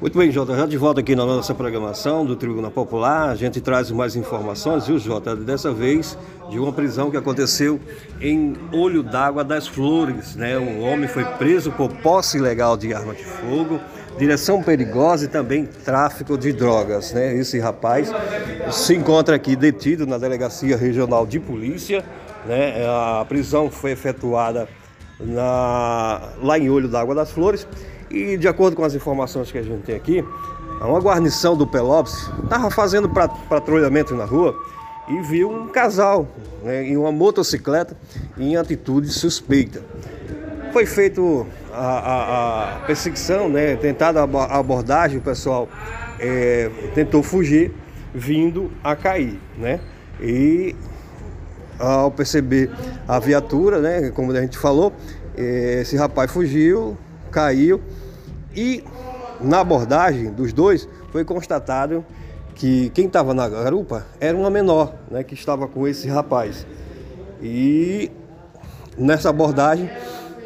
Muito bem, Jota, já de volta aqui na nossa programação do Tribunal Popular, a gente traz mais informações, viu, Jota? Dessa vez de uma prisão que aconteceu em Olho d'Água das Flores, né? Um homem foi preso por posse ilegal de arma de fogo, direção perigosa e também tráfico de drogas, né? Esse rapaz se encontra aqui detido na Delegacia Regional de Polícia, né? A prisão foi efetuada na, lá em Olho d'Água das Flores e de acordo com as informações que a gente tem aqui, uma guarnição do Pelopes estava fazendo patrulhamento na rua e viu um casal né, em uma motocicleta em atitude suspeita. Foi feito a, a, a perseguição, né, tentada a abordagem, o pessoal é, tentou fugir, vindo a cair, né? E ao perceber a viatura, né, como a gente falou, é, esse rapaz fugiu, caiu e na abordagem dos dois foi constatado que quem estava na garupa era uma menor, né, que estava com esse rapaz. E nessa abordagem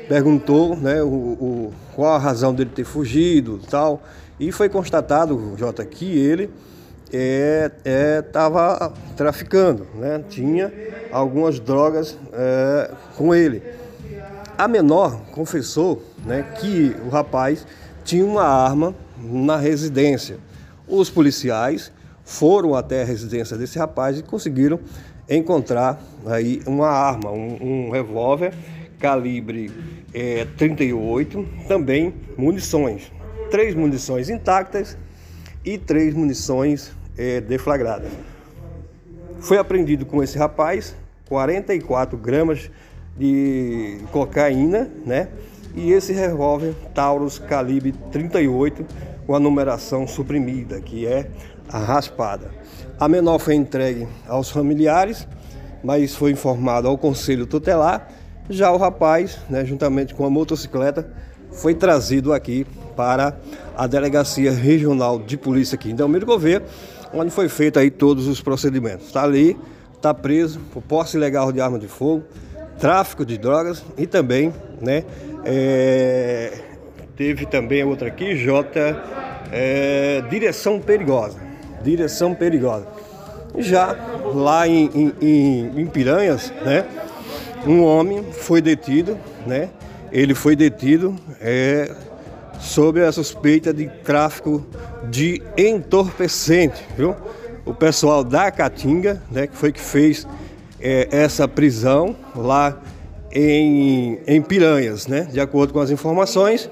perguntou né, o, o, qual a razão dele ter fugido tal. E foi constatado, Jota, que ele estava é, é, traficando, né? tinha algumas drogas é, com ele. A menor confessou né, que o rapaz tinha uma arma na residência. Os policiais foram até a residência desse rapaz e conseguiram encontrar aí uma arma, um, um revólver calibre é, 38, também munições, três munições intactas e três munições é, deflagradas. Foi apreendido com esse rapaz 44 gramas de cocaína, né? E esse revólver Taurus calibre 38 com a numeração suprimida, que é a raspada. A menor foi entregue aos familiares, mas foi informado ao conselho tutelar. Já o rapaz, né, juntamente com a motocicleta, foi trazido aqui para a Delegacia Regional de Polícia aqui em Delmiro Gouveia, onde foi feito aí todos os procedimentos. Está ali, está preso por posse ilegal de arma de fogo, tráfico de drogas e também, né, é, teve também outra aqui, J, é, direção perigosa, direção perigosa. Já lá em, em, em Piranhas, né, um homem foi detido, né, ele foi detido é, sob a suspeita de tráfico de entorpecente, viu? O pessoal da Caatinga, né, que foi que fez é, essa prisão lá em, em Piranhas, né? De acordo com as informações,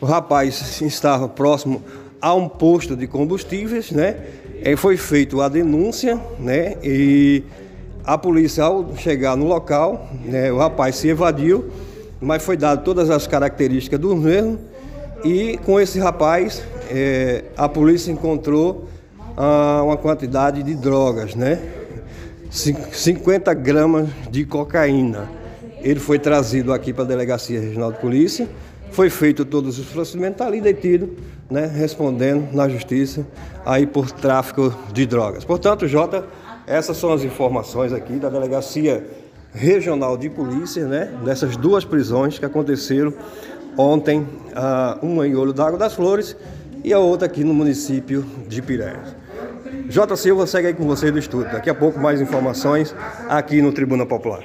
o rapaz estava próximo a um posto de combustíveis, né? E foi feita a denúncia, né? E a polícia, ao chegar no local, né, o rapaz se evadiu, mas foi dado todas as características do mesmo. E com esse rapaz, é, a polícia encontrou ah, uma quantidade de drogas, né? 50 gramas de cocaína. Ele foi trazido aqui para a Delegacia Regional de Polícia, foi feito todos os procedimentos, está ali detido, né, respondendo na justiça aí por tráfico de drogas. Portanto, Jota, essas são as informações aqui da Delegacia Regional de Polícia, né, dessas duas prisões que aconteceram ontem, uma em Olho d'Água das Flores e a outra aqui no município de Piranhas. J. Silva segue aí com vocês do estudo. Daqui a pouco mais informações aqui no Tribuna Popular.